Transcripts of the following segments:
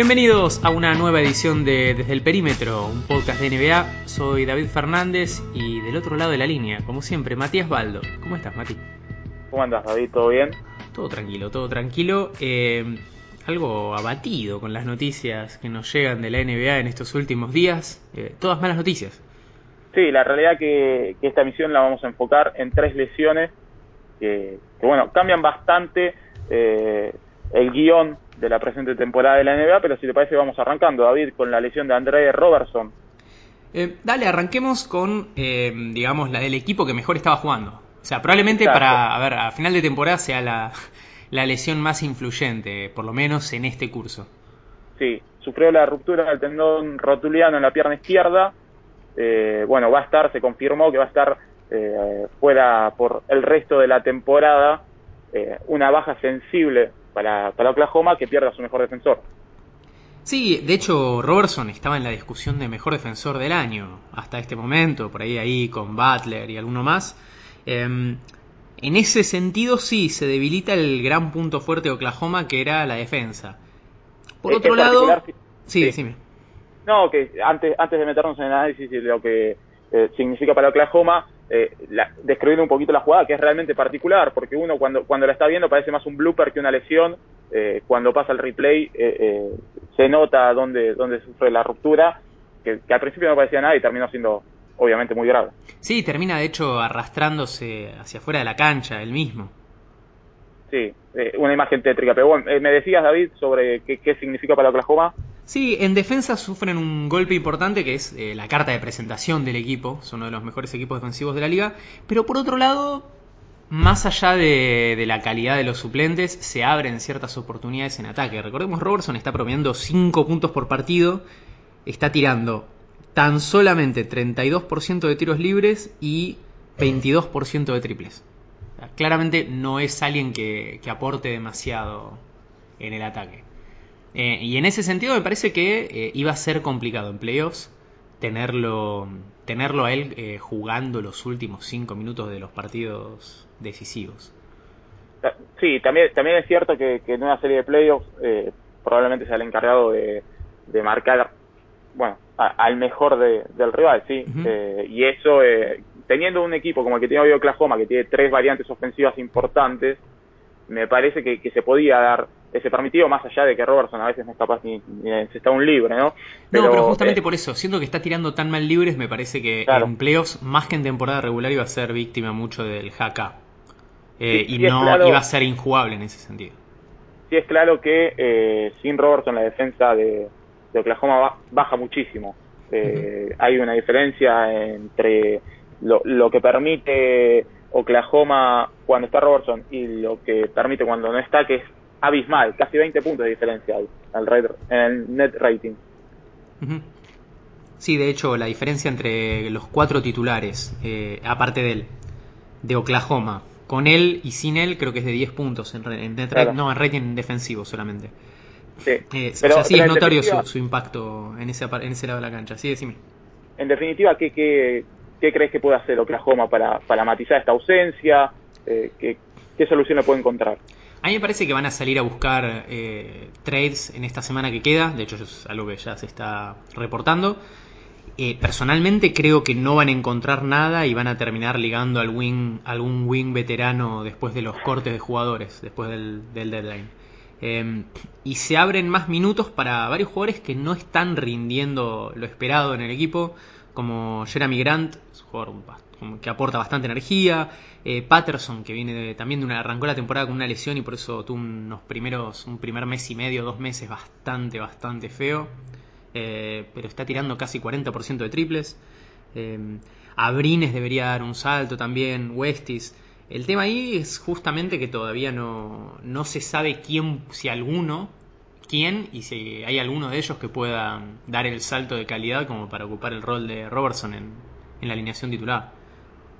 Bienvenidos a una nueva edición de Desde el Perímetro, un podcast de NBA. Soy David Fernández y del otro lado de la línea, como siempre, Matías Baldo. ¿Cómo estás, Mati? ¿Cómo andas, David? ¿Todo bien? Todo tranquilo, todo tranquilo. Eh, algo abatido con las noticias que nos llegan de la NBA en estos últimos días. Eh, todas malas noticias. Sí, la realidad que, que esta misión la vamos a enfocar en tres lesiones que, que bueno, cambian bastante eh, el guion de la presente temporada de la NBA, pero si te parece vamos arrancando, David, con la lesión de André Robertson. Eh, dale, arranquemos con, eh, digamos, la del equipo que mejor estaba jugando. O sea, probablemente para, a ver, a final de temporada sea la, la lesión más influyente, por lo menos en este curso. Sí, sufrió la ruptura del tendón rotuliano en la pierna izquierda. Eh, bueno, va a estar, se confirmó que va a estar eh, fuera por el resto de la temporada. Eh, una baja sensible para, para Oklahoma que pierda a su mejor defensor. Sí, de hecho Robertson estaba en la discusión de mejor defensor del año hasta este momento, por ahí ahí con Butler y alguno más. Eh, en ese sentido sí, se debilita el gran punto fuerte de Oklahoma que era la defensa. Por otro lado... Sí, sí. decime. No, que antes, antes de meternos en el análisis de lo que eh, significa para Oklahoma, eh, la- describir un poquito la jugada, que es realmente particular, porque uno cuando, cuando la está viendo parece más un blooper que una lesión. eh, cuando pasa el replay eh, eh, se nota dónde, dónde sufre la ruptura, que, que al principio no parecía nada y terminó siendo obviamente muy grave. Sí, termina de hecho arrastrándose hacia afuera de la cancha, él mismo. Sí, una imagen tétrica. Pero bueno, me decías, David, sobre qué, qué significa para Oklahoma. Sí, en defensa sufren un golpe importante que es eh, la carta de presentación del equipo, son uno de los mejores equipos defensivos de la liga, pero por otro lado, más allá de, la calidad de los suplentes, se abren ciertas oportunidades en ataque. Recordemos, Robertson está promediando 5 puntos por partido, está tirando tan solamente 32% de tiros libres y 22% de triples. Claramente no es alguien que aporte demasiado en el ataque. Eh, y en ese sentido me parece que eh, iba a ser complicado en playoffs tenerlo, tenerlo a él eh, jugando los últimos 5 minutos de los partidos decisivos. Sí, también, también es cierto que, que en una serie de playoffs eh, probablemente sea el encargado de, de marcar bueno, a- al mejor de- del rival, sí. Eh, y eso, eh, teniendo un equipo como el que tiene hoy Oklahoma, que tiene tres variantes ofensivas importantes, me parece que, que se podía dar ese permitido, más allá de que Robertson a veces no es capaz ni, ni de encestar un libre, ¿no? no, pero justamente eh, por eso, siendo que está tirando tan mal libres, me parece que Claro. en playoffs, más que en temporada regular, iba a ser víctima mucho del haka. Eh, Sí, y sí, no claro. iba a ser injugable en ese sentido. sí es claro que eh, sin Robertson la defensa de, de Oklahoma ba- baja muchísimo. Eh, Hay una diferencia entre lo, lo que permite Oklahoma cuando está Robertson y lo que permite cuando no está, que es abismal, casi 20 puntos de diferencia al red- en el net rating. Sí, de hecho, la diferencia entre los cuatro titulares, eh, aparte de él, de Oklahoma, con él y sin él, creo que es de 10 puntos en, en net Claro. rating- no, en rating defensivo solamente. Sí. Eh, Pero- o sea, sí pero es notorio su, impacto en ese, en ese lado de la cancha. Sí, decime. En definitiva, ¿qué, qué, qué crees que puede hacer Oklahoma para, para matizar esta ausencia? Eh, ¿qué, ¿Qué solución le puede encontrar? A mí me parece que van a salir a buscar eh, trades en esta semana que queda. De hecho, es algo que ya se está reportando. Eh, personalmente creo que no van a encontrar nada y van a terminar ligando al wing, algún wing veterano después de los cortes de jugadores, después del, deadline. Eh, y se abren más minutos para varios jugadores que no están rindiendo lo esperado en el equipo, como Jeremy Grant, que aporta bastante energía, eh, Patterson, que viene también de una, arrancó la temporada con una lesión y por eso tuvo unos primeros, un primer mes y medio, dos meses bastante, bastante feo, eh, pero está tirando casi 40% de triples. Eh, Abrines debería dar un salto también, Westis. El tema ahí es justamente que todavía no, no se sabe quién, si alguno, quién y si hay alguno de ellos que pueda dar el salto de calidad como para ocupar el rol de Robertson en, en la alineación titular.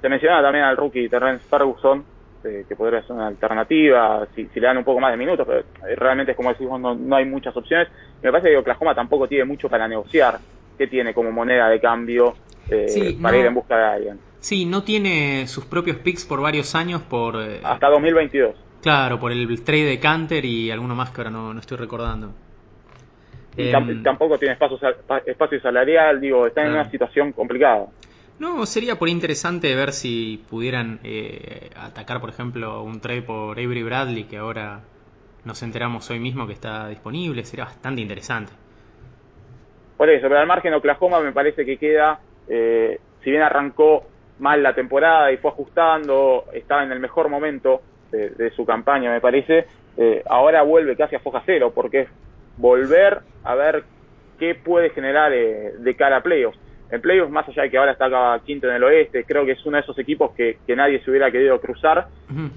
Se mencionaba también al rookie Terrence Ferguson, eh, que podría ser una alternativa si, si le dan un poco más de minutos, pero eh, realmente, como decimos, no, no hay muchas opciones. Y me parece que Oklahoma tampoco tiene mucho para negociar. ¿Qué tiene como moneda de cambio eh, Sí, para no. ir en busca de alguien? Sí, no tiene sus propios picks por varios años por... eh, Hasta 2022. Claro, por el trade de Canter y alguno más que ahora no, no estoy recordando. Em, tampoco tiene espacio, espacio salarial, digo, está en una situación complicada. No, sería por interesante ver si pudieran eh, atacar, por ejemplo, un trade por Avery Bradley, que ahora nos enteramos hoy mismo que está disponible. Sería bastante interesante. Por eso, pero al margen Oklahoma me parece que queda, eh, si bien arrancó mal la temporada y fue ajustando, estaba en el mejor momento de, su campaña, me parece, eh, ahora vuelve casi a foja cero, porque es volver a ver qué puede generar de cara a playoffs en playoffs, más allá de que ahora está quinto en el oeste, creo que es uno de esos equipos que, nadie se hubiera querido cruzar.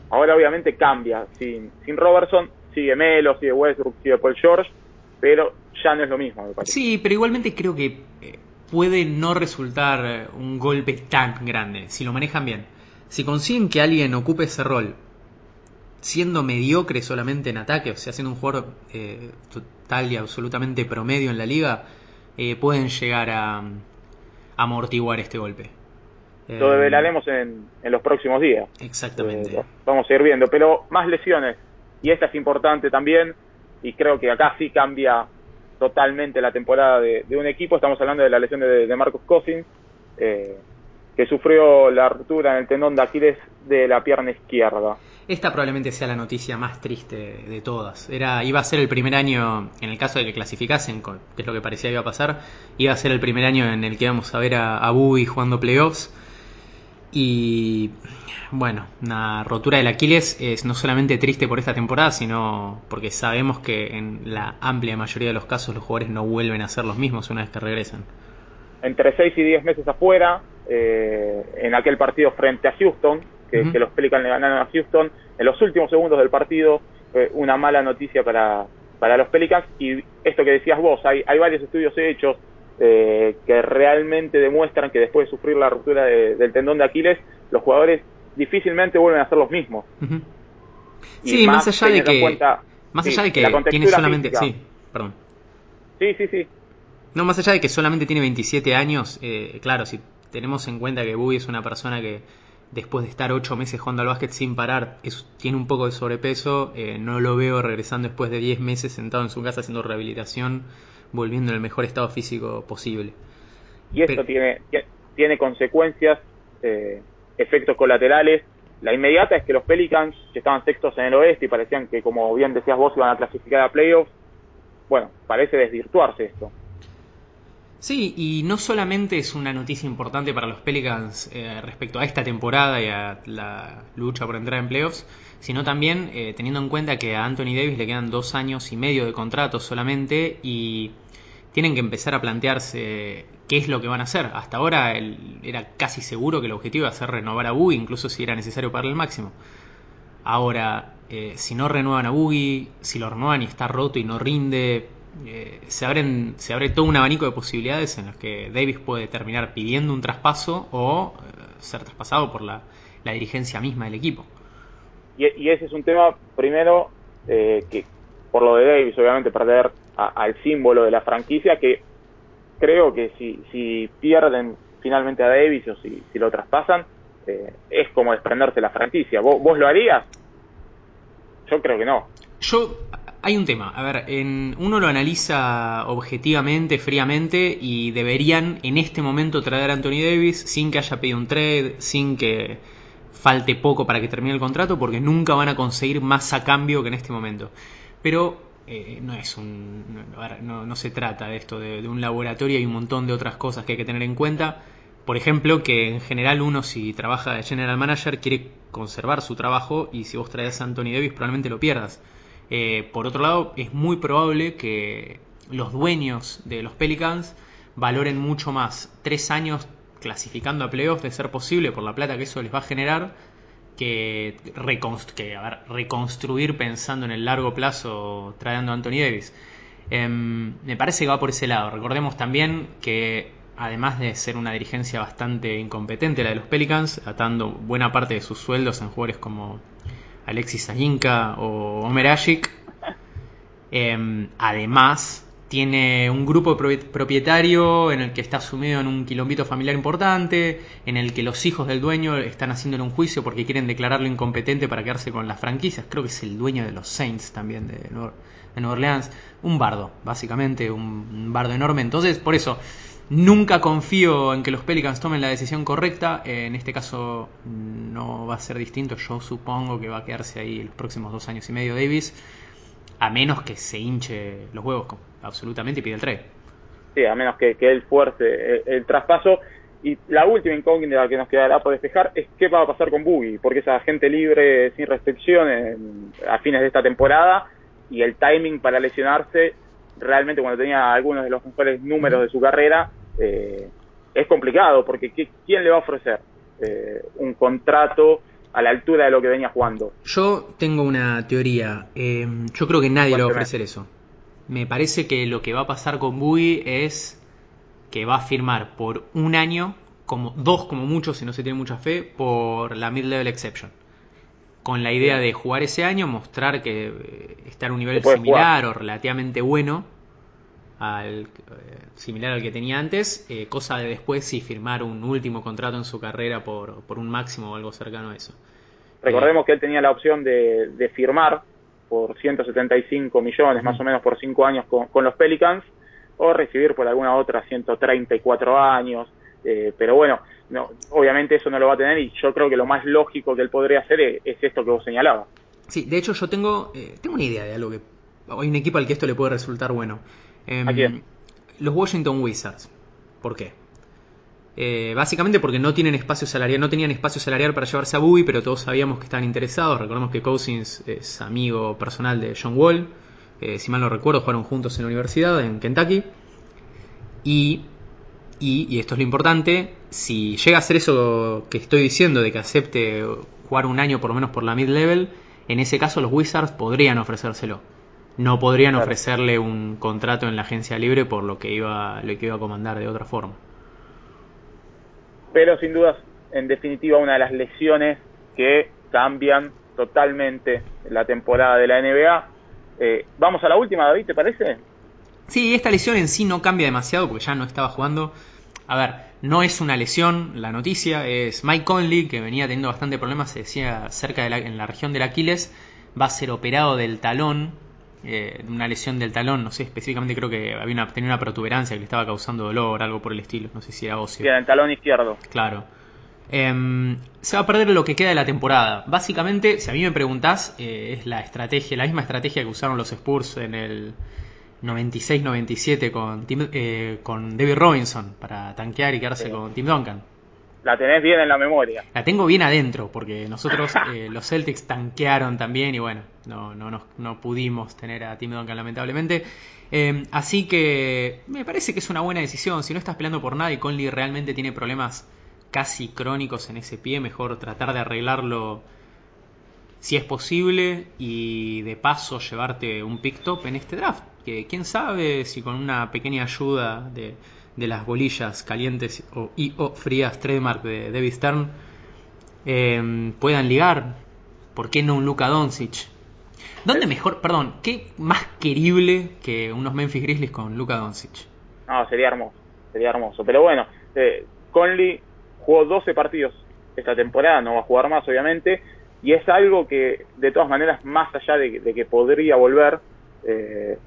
Ahora obviamente cambia, sin, sin Robertson sigue Melo, sigue Westbrook, sigue Paul George, pero ya no es lo mismo, me parece. Sí, pero igualmente creo que eh, puede no resultar eh, un golpe tan grande, si lo manejan bien. Si consiguen que alguien ocupe ese rol, siendo mediocre solamente en ataque, o sea, siendo un jugador eh, total y absolutamente promedio en la liga, pueden llegar a, amortiguar este golpe. Lo develaremos en, en los próximos días. Exactamente. Eh, vamos a ir viendo, pero más lesiones, y esta es importante también, y creo que acá sí cambia totalmente la temporada de, un equipo. Estamos hablando de la lesión de, Marcos Cousins, eh, que sufrió la ruptura en el tendón de Aquiles de la pierna izquierda. Esta probablemente sea la noticia más triste de todas. Era, iba a ser el primer año, en el caso de que clasificasen, que es lo que parecía que iba a pasar, iba a ser el primer año en el que íbamos a ver a, a jugando playoffs. Y bueno, una rotura del Aquiles es no solamente triste por esta temporada, sino porque sabemos que en la amplia mayoría de los casos los jugadores no vuelven a ser los mismos una vez que regresan. Entre 6 y 10 meses afuera, eh, en aquel partido frente a Houston, que, los Pelicans le ganaron a Houston. En los últimos segundos del partido, una mala noticia para, para los Pelicans. Y esto que decías vos, hay, hay varios estudios hechos eh, que realmente demuestran que después de sufrir la ruptura del tendón de Aquiles, los jugadores difícilmente vuelven a ser los mismos. Sí, más, allá de que, más allá de que tiene solamente, sí, perdón. Sí, sí, sí. No, más allá de que solamente tiene 27 años, eh, claro, si tenemos en cuenta que Bui es una persona que después de estar ocho meses jugando al básquet sin parar, tiene un poco de sobrepeso, eh, no lo veo regresando después de 10 meses sentado en su casa haciendo rehabilitación, volviendo en el mejor estado físico posible. Y esto tiene, tiene consecuencias, eh, efectos colaterales. La inmediata es que los Pelicans, que estaban sextos en el oeste y parecían que, como bien decías vos, iban a clasificar a playoffs, bueno, parece desvirtuarse esto. Sí, y no solamente es una noticia importante para los Pelicans eh, respecto a esta temporada y a la lucha por entrar en playoffs, sino también eh, teniendo en cuenta que a Anthony Davis le quedan dos años y medio de contrato solamente y tienen que empezar a plantearse qué es lo que van a hacer. Hasta ahora era casi seguro que el objetivo iba a ser renovar a Boogie, incluso si era necesario pagarle el máximo. Ahora, eh, si no renuevan a Boogie, si lo renuevan y está roto y no rinde, eh, se, abren, se abre todo un abanico de posibilidades en las que Davis puede terminar pidiendo un traspaso o eh, ser traspasado por la, dirigencia misma del equipo. Y, ese es un tema, primero, eh, que por lo de Davis, obviamente, perder al símbolo de la franquicia, que creo que si, si pierden finalmente a Davis o si, si lo traspasan, es como desprenderse la franquicia. ¿Vos, ¿Vos lo harías? Yo creo que no. Yo hay un tema, a ver, en, uno lo analiza objetivamente, fríamente, y deberían en este momento traer a Anthony Davis sin que haya pedido un trade, sin que falte poco para que termine el contrato, porque nunca van a conseguir más a cambio que en este momento. Pero eh, no es un. No, no, se trata de esto, de, un laboratorio, y un montón de otras cosas que hay que tener en cuenta. Por ejemplo, que en general uno si trabaja de general manager quiere conservar su trabajo y si vos traes a Anthony Davis probablemente lo pierdas. Eh, por otro lado, es muy probable que los dueños de los Pelicans valoren mucho más tres años clasificando a playoffs de ser posible por la plata que eso les va a generar que, reconstruir pensando en el largo plazo trayendo a Anthony Davis. Em, me parece que va por ese lado. Recordemos también que además de ser una dirigencia bastante incompetente la de los Pelicans, atando buena parte de sus sueldos en jugadores como Alexis Sayinka o Omer Ashik. Em, además, tiene un grupo propietario en el que está sumido en un quilombito familiar importante, en el que los hijos del dueño están haciéndole un juicio porque quieren declararlo incompetente para quedarse con las franquicias. Creo que es el dueño de los Saints también de, Nueva Orleans. Un bardo, básicamente, un bardo enorme. Entonces, por eso, nunca confío en que los Pelicans tomen la decisión correcta. En este caso no va a ser distinto. Yo supongo que va a quedarse ahí los próximos dos años y medio Davis a menos que se hinche los huevos absolutamente y pide el trade. Sí, a menos que, que él fuerce el, traspaso. Y la última incógnita que nos quedará por despejar es qué va a pasar con Boogie, porque es agente libre sin restricciones a fines de esta temporada y el timing para lesionarse, realmente cuando tenía algunos de los mejores números de su carrera, eh, es complicado, porque ¿quién le va a ofrecer eh, un contrato a la altura de lo que venía jugando. Yo tengo una teoría. Eh, yo creo que nadie le va a ofrecer eso. Me parece que lo que va a pasar con Bui es que va a firmar por un año, como dos como mucho, si no se tiene mucha fe, por la mid-level exception. Con la idea de jugar ese año, mostrar que eh, está en un nivel similar o relativamente bueno, al, eh, similar al que tenía antes, eh, cosa de después si firmar un último contrato en su carrera por, por un máximo o algo cercano a eso. Recordemos que él tenía la opción de, de firmar por 175 millones más o menos por 5 años con, los Pelicans o recibir por alguna otra 134 años. Eh, pero bueno, no, obviamente eso no lo va a tener y yo creo que lo más lógico que él podría hacer es, esto que vos señalabas. Sí, de hecho yo tengo, tengo una idea de algo que hay un equipo al que esto le puede resultar bueno. Em, los Washington Wizards. ¿Por qué? Eh, básicamente porque no tienen espacio salarial, no tenían espacio salarial para llevarse a Bowie, pero todos sabíamos que estaban interesados. Recordemos que Cousins es amigo personal de John Wall. Eh, si mal no recuerdo, jugaron juntos en la universidad, en Kentucky. Y, y, y, esto es lo importante, si llega a ser eso que estoy diciendo, de que acepte jugar un año por lo menos por la mid-level, en ese caso los Wizards podrían ofrecérselo no podrían ofrecerle un contrato en la agencia libre por lo que iba lo que iba a comandar de otra forma. Pero sin dudas, en definitiva, una de las lesiones que cambian totalmente la temporada de la NBA. Eh, vamos a la última, David, ¿te parece? Sí, esta lesión en sí no cambia demasiado porque ya no estaba jugando. A ver, no es una lesión, la noticia es Mike Conley, que venía teniendo bastante problemas, se decía cerca de la, en la región del Aquiles, va a ser operado del talón eh, una lesión del talón, no sé, específicamente creo que había una, tenía una protuberancia que le estaba causando dolor, algo por el estilo, no sé si era óseo. Sí, en el talón izquierdo. Claro. Em, se va a perder lo que queda de la temporada. Básicamente, si a mí me preguntás, eh, es la estrategia, la misma estrategia que usaron los Spurs en el 96-97 con, eh, con David Robinson para tanquear y quedarse con Tim Duncan la tenés bien en la memoria. La tengo bien adentro, porque nosotros, eh, los Celtics, tanquearon también y bueno, no, no, no, no pudimos tener a Tim Duncan lamentablemente. Em, así que me parece que es una buena decisión. Si no estás peleando por nada y Conley realmente tiene problemas casi crónicos en ese pie, mejor tratar de arreglarlo si es posible y de paso llevarte un pick top en este draft. Que quién sabe si con una pequeña ayuda de de las bolillas calientes o, y o frías trademark de David Stern em, puedan ligar. ¿Por qué no un Luka Doncic? ¿Dónde mejor, perdón, qué más querible que unos Memphis Grizzlies con Luka Doncic? No, sería hermoso, sería hermoso. Pero bueno, eh, Conley jugó 12 partidos esta temporada, no va a jugar más obviamente, y es algo que de todas maneras, más allá de, que podría volver, eh,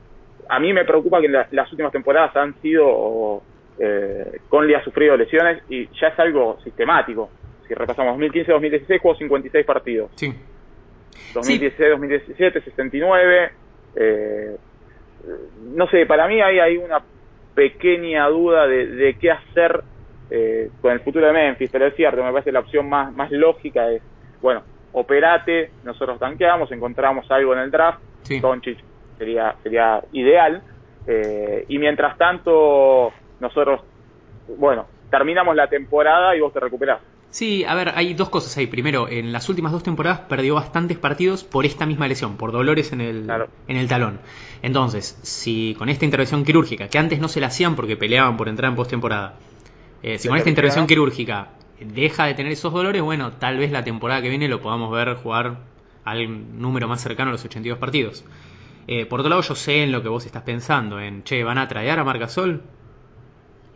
a mí me preocupa que las últimas temporadas han sido eh, Conley ha sufrido lesiones y ya es algo sistemático. Si repasamos 2015-2016, jugó 56 partidos. Sí. 2016-2017, 69. Eh, no sé, para mí ahí hay una pequeña duda de, qué hacer eh, con el futuro de Memphis, pero es cierto, me parece la opción más, más lógica es, bueno, operate, nosotros tanqueamos, encontramos algo en el draft, sí. sería, sería ideal, eh, y mientras tanto nosotros, bueno, terminamos la temporada y vos te recuperás. Sí, a ver, hay dos cosas ahí. Primero, en las últimas dos temporadas perdió bastantes partidos por esta misma lesión, por dolores en el, en el talón. Entonces, si con esta intervención quirúrgica, que antes no se la hacían porque peleaban por entrar en postemporada, eh, si con esta intervención quirúrgica deja de tener esos dolores, bueno, tal vez la temporada que viene lo podamos ver jugar al número más cercano a los 82 partidos. Eh, por otro lado, yo sé en lo que vos estás pensando, en, che, ¿van a traer a Marc Gasol?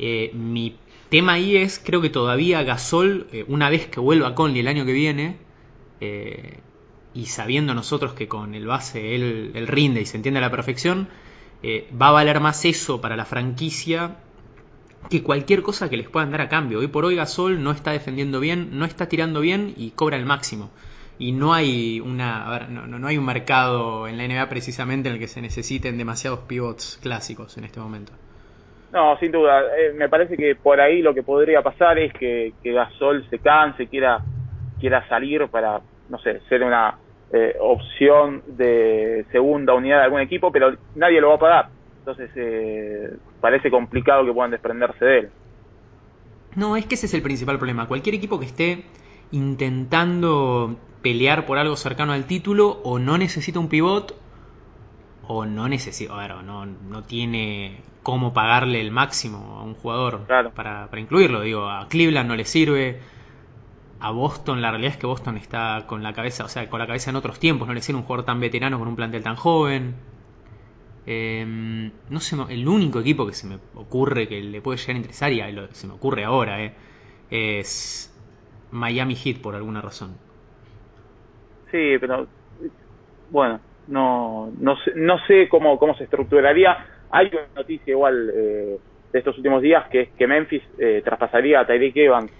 Eh, mi tema ahí es, creo que todavía Gasol, eh, una vez que vuelva a Conley el año que viene, y sabiendo nosotros que con el base él, él, rinde y se entiende a la perfección, va a valer más eso para la franquicia que cualquier cosa que les puedan dar a cambio. Hoy por hoy Gasol no está defendiendo bien, no está tirando bien y cobra el máximo y no hay una a ver, no, no, hay un mercado en la NBA precisamente en el que se necesiten demasiados pivots clásicos en este momento. No, sin duda. Eh, me parece que por ahí lo que podría pasar es que, Gasol se canse, quiera quiera salir para, no sé, ser una eh, opción de segunda unidad de algún equipo, pero nadie lo va a pagar. Entonces eh, parece complicado que puedan desprenderse de él. No, es que ese es el principal problema. Cualquier equipo que esté intentando pelear por algo cercano al título o no necesita un pivot o no necesita, bueno, no, no tiene cómo pagarle el máximo a un jugador para, para incluirlo. Digo, a Cleveland no le sirve, a Boston la realidad es que Boston está con la cabeza, o sea, con la cabeza en otros tiempos, no le sirve un jugador tan veterano con un plantel tan joven. Em, no sé, el único equipo que se me ocurre que le puede llegar a interesar, y se me ocurre ahora, eh, es Miami Heat por alguna razón. Sí, pero bueno, no, no, sé, no sé cómo, cómo se estructuraría. Hay una noticia igual eh, de estos últimos días que es que Memphis eh, traspasaría a Tyreek Evans.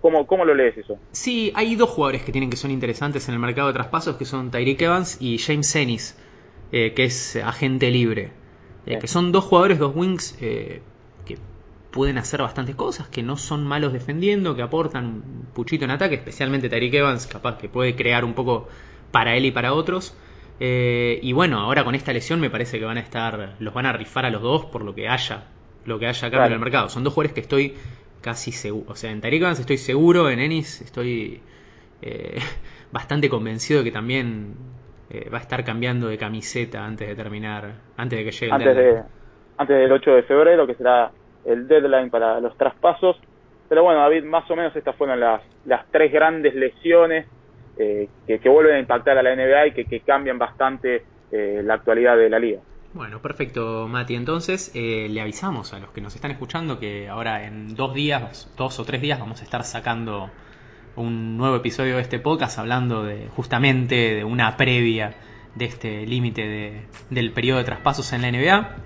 ¿Cómo, ¿Cómo lo lees eso? Sí, hay dos jugadores que tienen que son interesantes en el mercado de traspasos, que son Tyreek Evans y James Ennis, eh, que es agente libre. que son dos jugadores, dos wings que pueden hacer bastantes cosas, que no son malos defendiendo, que aportan un puchito en ataque, especialmente Tariq Evans, capaz que puede crear un poco para él y para otros. Eh, y bueno, ahora con esta lesión me parece que van a estar, los van a rifar a los dos por lo que haya, lo que haya acá en el mercado. Son dos jugadores que estoy casi seguro, o sea, en Tariq Evans estoy seguro, en Ennis estoy eh, bastante convencido de que también eh, va a estar cambiando de camiseta antes de terminar, antes de que llegue el antes del 8 de febrero, que será el deadline para los traspasos. Pero bueno, David, más o menos estas fueron las, las tres grandes lesiones eh, que, vuelven a impactar a la NBA y que, cambian bastante eh, la actualidad de la liga. Bueno, perfecto, Mati. Entonces, eh, le avisamos a los que nos están escuchando que ahora en dos días, dos o tres días, vamos a estar sacando un nuevo episodio de este podcast hablando de justamente de una previa de este límite de, del periodo de traspasos en la NBA.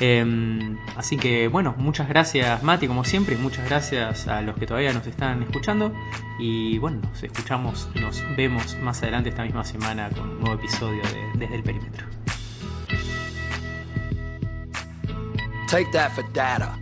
Em, así que bueno, muchas gracias Mati como siempre muchas gracias a los que todavía nos están escuchando y bueno, nos escuchamos, nos vemos más adelante esta misma semana con un nuevo episodio de Desde el Perímetro. Take that for data.